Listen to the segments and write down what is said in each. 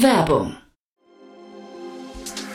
Werbung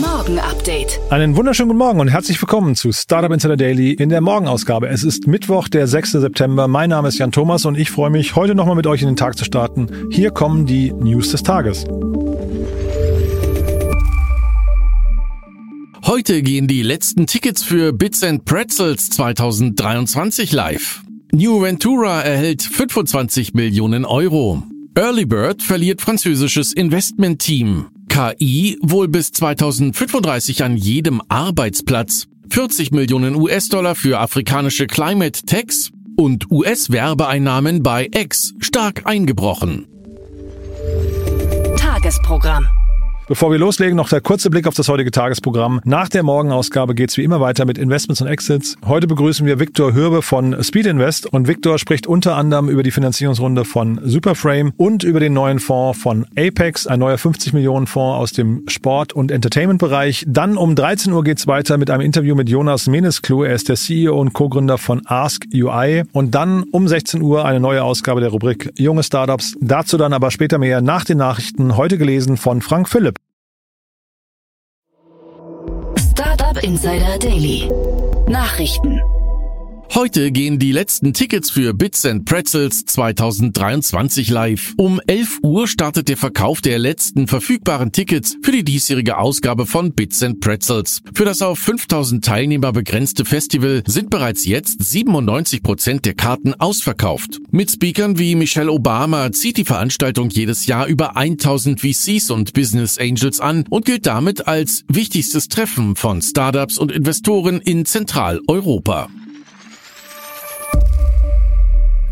Morgen Update. Einen wunderschönen guten Morgen und herzlich willkommen zu Startup Insider Daily in der Morgenausgabe. Es ist Mittwoch, der 6. September. Mein Name ist Jan Thomas und ich freue mich, heute nochmal mit euch in den Tag zu starten. Hier kommen die News des Tages. Heute gehen die letzten Tickets für Bits and Pretzels 2023 live. New Ventura erhält 25 Millionen Euro. Early Bird verliert französisches Investmentteam. KI wohl bis 2035 an jedem Arbeitsplatz. 40 Millionen US-Dollar für afrikanische Climate Techs und US-Werbeeinnahmen bei X stark eingebrochen. Tagesprogramm. Bevor wir loslegen, noch der kurze Blick auf das heutige Tagesprogramm. Nach der Morgenausgabe geht's wie immer weiter mit Investments und Exits. Heute begrüßen wir Viktor Hürbe von Speed Invest und Viktor spricht unter anderem über die Finanzierungsrunde von Superframe und über den neuen Fonds von Apex, ein neuer 50 Millionen Fonds aus dem Sport- und Entertainment-Bereich. Dann um 13 Uhr geht's weiter mit einem Interview mit Jonas Menesklu. Er ist der CEO und Co-Gründer von Ask UI. Und dann um 16 Uhr eine neue Ausgabe der Rubrik Junge Startups. Dazu dann aber später mehr nach den Nachrichten, heute gelesen von Frank Philipp. Insider Daily. Nachrichten. Heute gehen die letzten Tickets für Bits and Pretzels 2023 live. Um 11 Uhr startet der Verkauf der letzten verfügbaren Tickets für die diesjährige Ausgabe von Bits and Pretzels. Für das auf 5000 Teilnehmer begrenzte Festival sind bereits jetzt 97 Prozent der Karten ausverkauft. Mit Speakern wie Michelle Obama zieht die Veranstaltung jedes Jahr über 1000 VCs und Business Angels an und gilt damit als wichtigstes Treffen von Startups und Investoren in Zentraleuropa.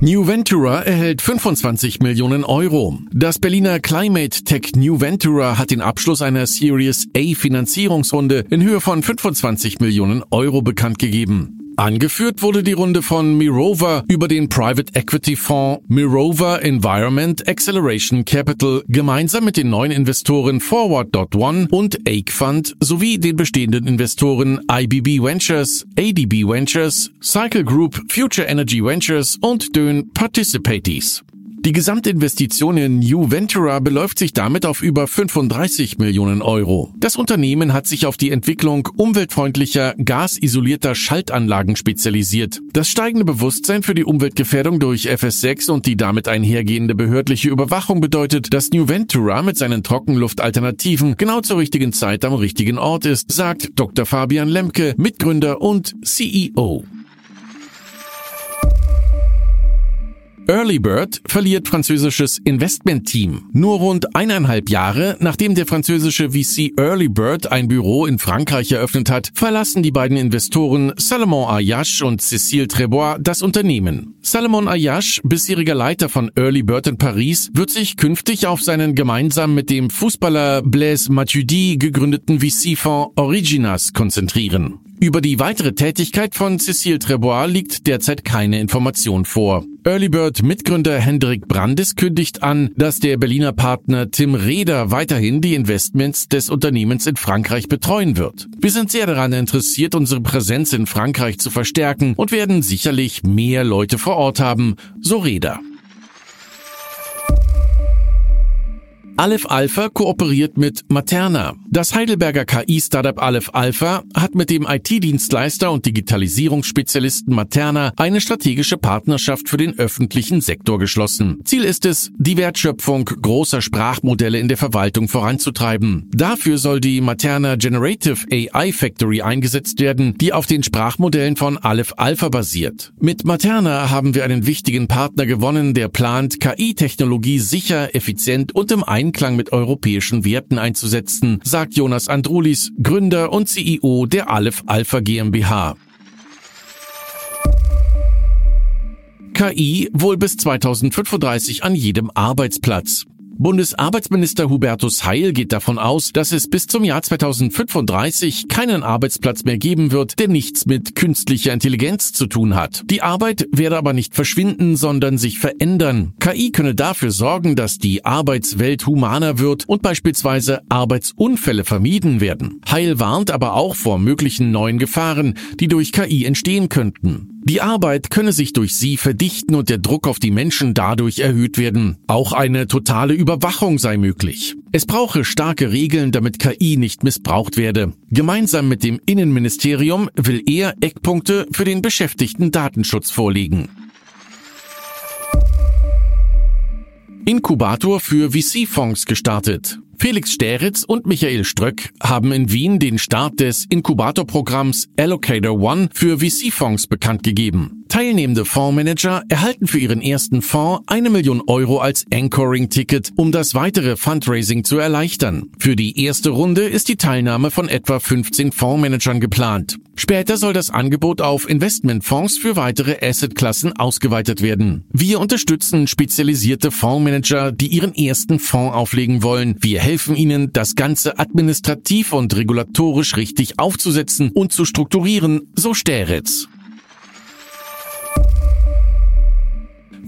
New Ventura erhält 25 Millionen Euro. Das Berliner Climate Tech New Ventura hat den Abschluss einer Series A Finanzierungsrunde in Höhe von 25 Millionen Euro bekannt gegeben. Angeführt wurde die Runde von Mirova über den Private Equity Fonds Mirova Environment Acceleration Capital gemeinsam mit den neuen Investoren Forward.one und Ake Fund sowie den bestehenden Investoren IBB Ventures, ADB Ventures, Cycle Group, Future Energy Ventures und Dön Participaties. Die Gesamtinvestition in New Ventura beläuft sich damit auf über 35 Millionen Euro. Das Unternehmen hat sich auf die Entwicklung umweltfreundlicher, gasisolierter Schaltanlagen spezialisiert. Das steigende Bewusstsein für die Umweltgefährdung durch FS6 und die damit einhergehende behördliche Überwachung bedeutet, dass New Ventura mit seinen Trockenluftalternativen genau zur richtigen Zeit am richtigen Ort ist, sagt Dr. Fabian Lemke, Mitgründer und CEO. Early Bird verliert französisches Investmentteam. Nur rund eineinhalb Jahre, nachdem der französische VC Early Bird ein Büro in Frankreich eröffnet hat, verlassen die beiden Investoren Salomon Ayache und Cécile Trebois das Unternehmen. Salomon Ayache, bisheriger Leiter von Early Bird in Paris, wird sich künftig auf seinen gemeinsam mit dem Fußballer Blaise Matuidi gegründeten VC-Fonds Originas konzentrieren. Über die weitere Tätigkeit von Cécile Trebois liegt derzeit keine Information vor. Earlybird Mitgründer Hendrik Brandis kündigt an, dass der Berliner Partner Tim Reder weiterhin die Investments des Unternehmens in Frankreich betreuen wird. Wir sind sehr daran interessiert, unsere Präsenz in Frankreich zu verstärken und werden sicherlich mehr Leute vor Ort haben, so Reder. Aleph Alpha kooperiert mit Materna. Das Heidelberger KI-Startup Aleph Alpha hat mit dem IT-Dienstleister und Digitalisierungsspezialisten Materna eine strategische Partnerschaft für den öffentlichen Sektor geschlossen. Ziel ist es, die Wertschöpfung großer Sprachmodelle in der Verwaltung voranzutreiben. Dafür soll die Materna Generative AI Factory eingesetzt werden, die auf den Sprachmodellen von Aleph Alpha basiert. Mit Materna haben wir einen wichtigen Partner gewonnen, der plant, KI-Technologie sicher, effizient und im Einklang mit europäischen Werten einzusetzen, sagt Jonas Andrulis, Gründer und CEO der Aleph Alpha GmbH. KI wohl bis 2035 an jedem Arbeitsplatz. Bundesarbeitsminister Hubertus Heil geht davon aus, dass es bis zum Jahr 2035 keinen Arbeitsplatz mehr geben wird, der nichts mit künstlicher Intelligenz zu tun hat. Die Arbeit werde aber nicht verschwinden, sondern sich verändern. KI könne dafür sorgen, dass die Arbeitswelt humaner wird und beispielsweise Arbeitsunfälle vermieden werden. Heil warnt aber auch vor möglichen neuen Gefahren, die durch KI entstehen könnten. Die Arbeit könne sich durch sie verdichten und der Druck auf die Menschen dadurch erhöht werden. Auch eine totale Überwachung sei möglich. Es brauche starke Regeln, damit KI nicht missbraucht werde. Gemeinsam mit dem Innenministerium will er Eckpunkte für den beschäftigten Datenschutz vorlegen. Inkubator für VC-Fonds gestartet. Felix Steritz und Michael Ströck haben in Wien den Start des Inkubatorprogramms Allocator One für VC-Fonds bekannt gegeben. Teilnehmende Fondsmanager erhalten für ihren ersten Fonds eine Million Euro als Anchoring-Ticket, um das weitere Fundraising zu erleichtern. Für die erste Runde ist die Teilnahme von etwa 15 Fondsmanagern geplant. Später soll das Angebot auf Investmentfonds für weitere Assetklassen ausgeweitet werden. Wir unterstützen spezialisierte Fondsmanager, die ihren ersten Fonds auflegen wollen. Wir helfen ihnen, das Ganze administrativ und regulatorisch richtig aufzusetzen und zu strukturieren, so Steritz.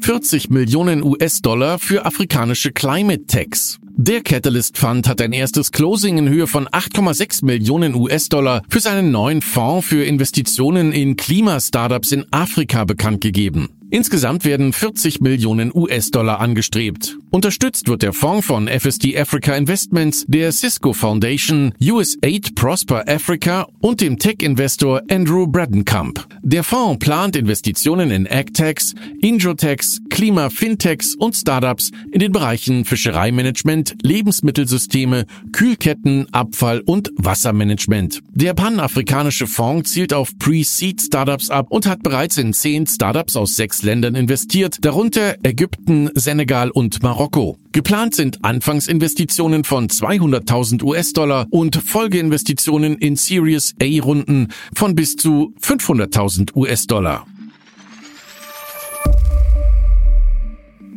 40 Millionen US-Dollar für afrikanische Climate Techs. Der Catalyst Fund hat ein erstes Closing in Höhe von 8,6 Millionen US-Dollar für seinen neuen Fonds für Investitionen in Klimastartups in Afrika bekannt gegeben. Insgesamt werden 40 Millionen US-Dollar angestrebt. Unterstützt wird der Fonds von FSD Africa Investments, der Cisco Foundation, US8 Prosper Africa und dem Tech-Investor Andrew Bradenkamp. Der Fonds plant Investitionen in AgTechs, Injotechs, Klima-Fintechs und Startups in den Bereichen Fischereimanagement, Lebensmittelsysteme, Kühlketten, Abfall und Wassermanagement. Der panafrikanische Fonds zielt auf Pre-Seed Startups ab und hat bereits in zehn Startups aus sechs Ländern investiert, darunter Ägypten, Senegal und Marokko. Geplant sind Anfangsinvestitionen von 200.000 US-Dollar und Folgeinvestitionen in Series A-Runden von bis zu 500.000 US-Dollar.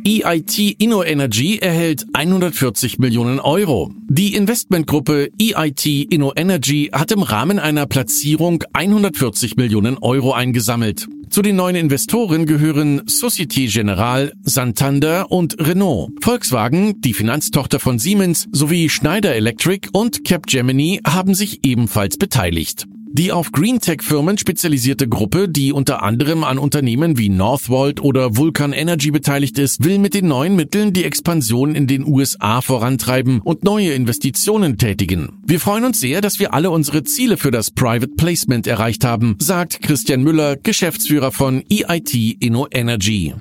EIT InnoEnergy erhält 140 Millionen Euro. Die Investmentgruppe EIT InnoEnergy hat im Rahmen einer Platzierung 140 Millionen Euro eingesammelt. Zu den neuen Investoren gehören Societe Generale, Santander und Renault. Volkswagen, die Finanztochter von Siemens, sowie Schneider Electric und Capgemini haben sich ebenfalls beteiligt. Die auf Greentech-Firmen spezialisierte Gruppe, die unter anderem an Unternehmen wie Northvolt oder Vulcan Energy beteiligt ist, will mit den neuen Mitteln die Expansion in den USA vorantreiben und neue Investitionen tätigen. Wir freuen uns sehr, dass wir alle unsere Ziele für das Private Placement erreicht haben, sagt Christian Müller, Geschäftsführer von EIT Inno Energy.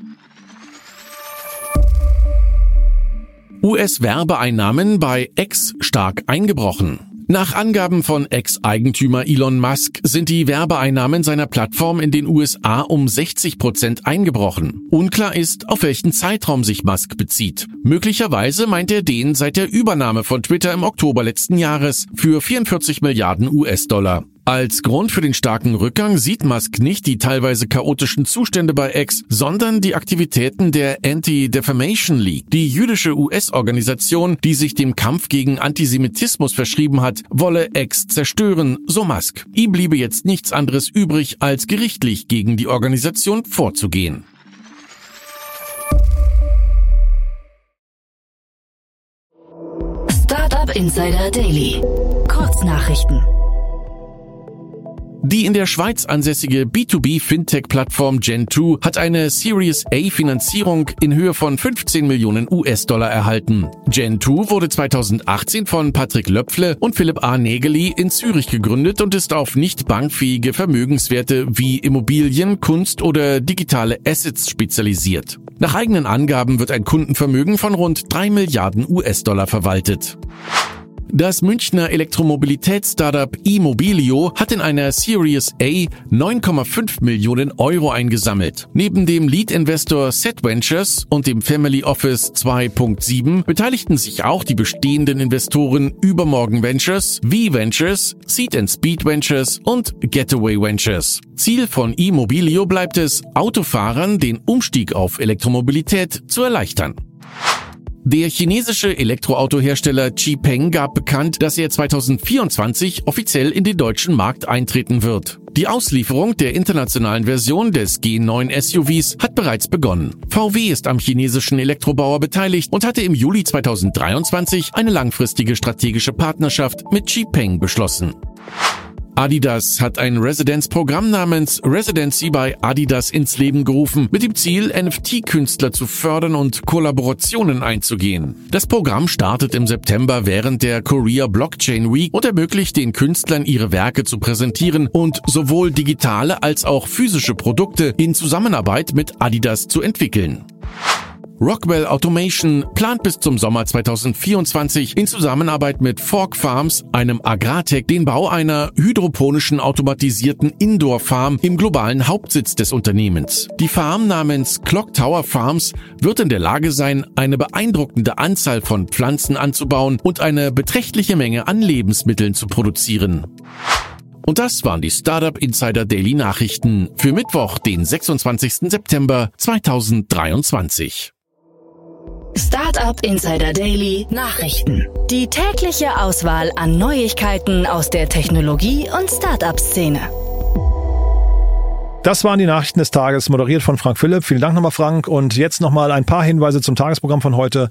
US-Werbeeinnahmen bei X stark eingebrochen. Nach Angaben von Ex-Eigentümer Elon Musk sind die Werbeeinnahmen seiner Plattform in den USA um 60 Prozent eingebrochen. Unklar ist, auf welchen Zeitraum sich Musk bezieht. Möglicherweise meint er den seit der Übernahme von Twitter im Oktober letzten Jahres für 44 Milliarden US-Dollar. Als Grund für den starken Rückgang sieht Musk nicht die teilweise chaotischen Zustände bei X, sondern die Aktivitäten der Anti-Defamation League, die jüdische US-Organisation, die sich dem Kampf gegen Antisemitismus verschrieben hat, wolle X zerstören, so Musk. Ihm bliebe jetzt nichts anderes übrig, als gerichtlich gegen die Organisation vorzugehen. Startup Insider Daily. Kurznachrichten. Die in der Schweiz ansässige B2B-Fintech-Plattform Gen2 hat eine Series A-Finanzierung in Höhe von 15 Millionen US-Dollar erhalten. Gen2 wurde 2018 von Patrick Löpfle und Philipp A. Nägeli in Zürich gegründet und ist auf nicht bankfähige Vermögenswerte wie Immobilien, Kunst oder digitale Assets spezialisiert. Nach eigenen Angaben wird ein Kundenvermögen von rund 3 Milliarden US-Dollar verwaltet. Das Münchner Elektromobilitäts-Startup eMobilio hat in einer Series A 9,5 Millionen Euro eingesammelt. Neben dem Lead-Investor Set Ventures und dem Family Office 2.7 beteiligten sich auch die bestehenden Investoren Übermorgen Ventures, V Ventures, Seed and Speed Ventures und Getaway Ventures. Ziel von eMobilio bleibt es, Autofahrern den Umstieg auf Elektromobilität zu erleichtern. Der chinesische Elektroautohersteller Xpeng gab bekannt, dass er 2024 offiziell in den deutschen Markt eintreten wird. Die Auslieferung der internationalen Version des G9 SUVs hat bereits begonnen. VW ist am chinesischen Elektrobauer beteiligt und hatte im Juli 2023 eine langfristige strategische Partnerschaft mit Xpeng beschlossen. Adidas hat ein Residenzprogramm namens Residency bei Adidas ins Leben gerufen, mit dem Ziel, NFT-Künstler zu fördern und Kollaborationen einzugehen. Das Programm startet im September während der Korea Blockchain Week und ermöglicht den Künstlern ihre Werke zu präsentieren und sowohl digitale als auch physische Produkte in Zusammenarbeit mit Adidas zu entwickeln. Rockwell Automation plant bis zum Sommer 2024 in Zusammenarbeit mit Fork Farms, einem Agrartech, den Bau einer hydroponischen automatisierten Indoor-Farm im globalen Hauptsitz des Unternehmens. Die Farm namens Clock Tower Farms wird in der Lage sein, eine beeindruckende Anzahl von Pflanzen anzubauen und eine beträchtliche Menge an Lebensmitteln zu produzieren. Und das waren die Startup Insider Daily Nachrichten für Mittwoch, den 26. September 2023. Startup Insider Daily Nachrichten. Die tägliche Auswahl an Neuigkeiten aus der Technologie- und Startup-Szene. Das waren die Nachrichten des Tages, moderiert von Frank Philipp. Vielen Dank nochmal, Frank. Und jetzt nochmal ein paar Hinweise zum Tagesprogramm von heute.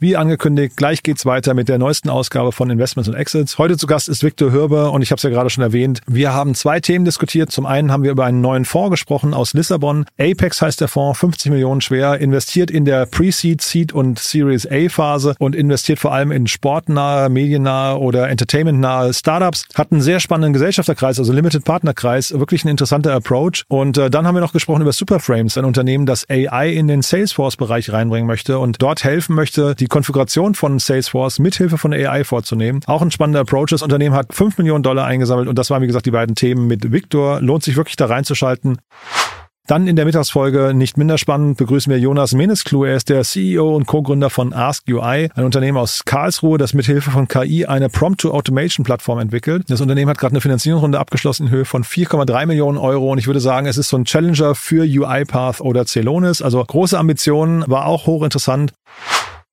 Wie angekündigt, gleich geht's weiter mit der neuesten Ausgabe von Investments und Exits. Heute zu Gast ist Viktor Hürber und ich habe es ja gerade schon erwähnt. Wir haben zwei Themen diskutiert. Zum einen haben wir über einen neuen Fonds gesprochen aus Lissabon. Apex heißt der Fonds, 50 Millionen schwer, investiert in der Pre-Seed, Seed und Series A Phase und investiert vor allem in sportnahe, mediennahe oder entertainmentnahe Startups. Hat einen sehr spannenden Gesellschafterkreis, also Limited Partnerkreis, wirklich ein interessanter Approach. Und äh, dann haben wir noch gesprochen über Superframes, ein Unternehmen, das AI in den Salesforce-Bereich reinbringen möchte und dort helfen möchte, die Konfiguration von Salesforce mithilfe von AI vorzunehmen. Auch ein spannender Approach. Das Unternehmen hat 5 Millionen Dollar eingesammelt und das waren, wie gesagt, die beiden Themen mit Victor. Lohnt sich wirklich da reinzuschalten. Dann in der Mittagsfolge, nicht minder spannend, begrüßen wir Jonas Menesklu. Er ist der CEO und Co-Gründer von AskUI, ein Unternehmen aus Karlsruhe, das mit von KI eine Prompt-to-Automation-Plattform entwickelt. Das Unternehmen hat gerade eine Finanzierungsrunde abgeschlossen in Höhe von 4,3 Millionen Euro und ich würde sagen, es ist so ein Challenger für UiPath oder Celonis. Also große Ambitionen, war auch hochinteressant.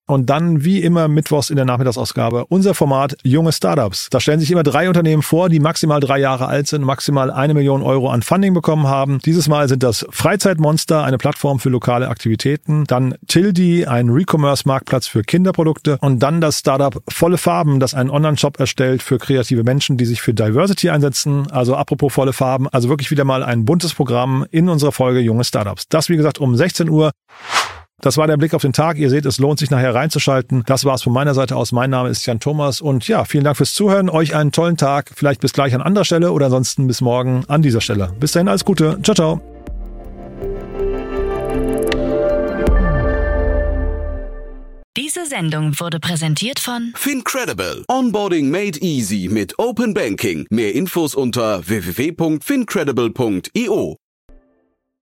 Und dann, wie immer, mittwochs in der Nachmittagsausgabe, unser Format Junge Startups. Da stellen sich immer drei Unternehmen vor, die maximal drei Jahre alt sind, maximal eine Million Euro an Funding bekommen haben. Dieses Mal sind das Freizeitmonster, eine Plattform für lokale Aktivitäten, dann Tildi, ein Recommerce-Marktplatz für Kinderprodukte und dann das Startup Volle Farben, das einen Online-Shop erstellt für kreative Menschen, die sich für Diversity einsetzen. Also apropos Volle Farben, also wirklich wieder mal ein buntes Programm in unserer Folge Junge Startups. Das, wie gesagt, um 16 Uhr. Das war der Blick auf den Tag. Ihr seht, es lohnt sich nachher reinzuschalten. Das war's von meiner Seite aus. Mein Name ist Jan Thomas und ja, vielen Dank fürs Zuhören. Euch einen tollen Tag. Vielleicht bis gleich an anderer Stelle oder ansonsten bis morgen an dieser Stelle. Bis dahin alles Gute. Ciao, ciao. Diese Sendung wurde präsentiert von Fincredible. Onboarding made easy mit Open Banking. Mehr Infos unter www.fincredible.io.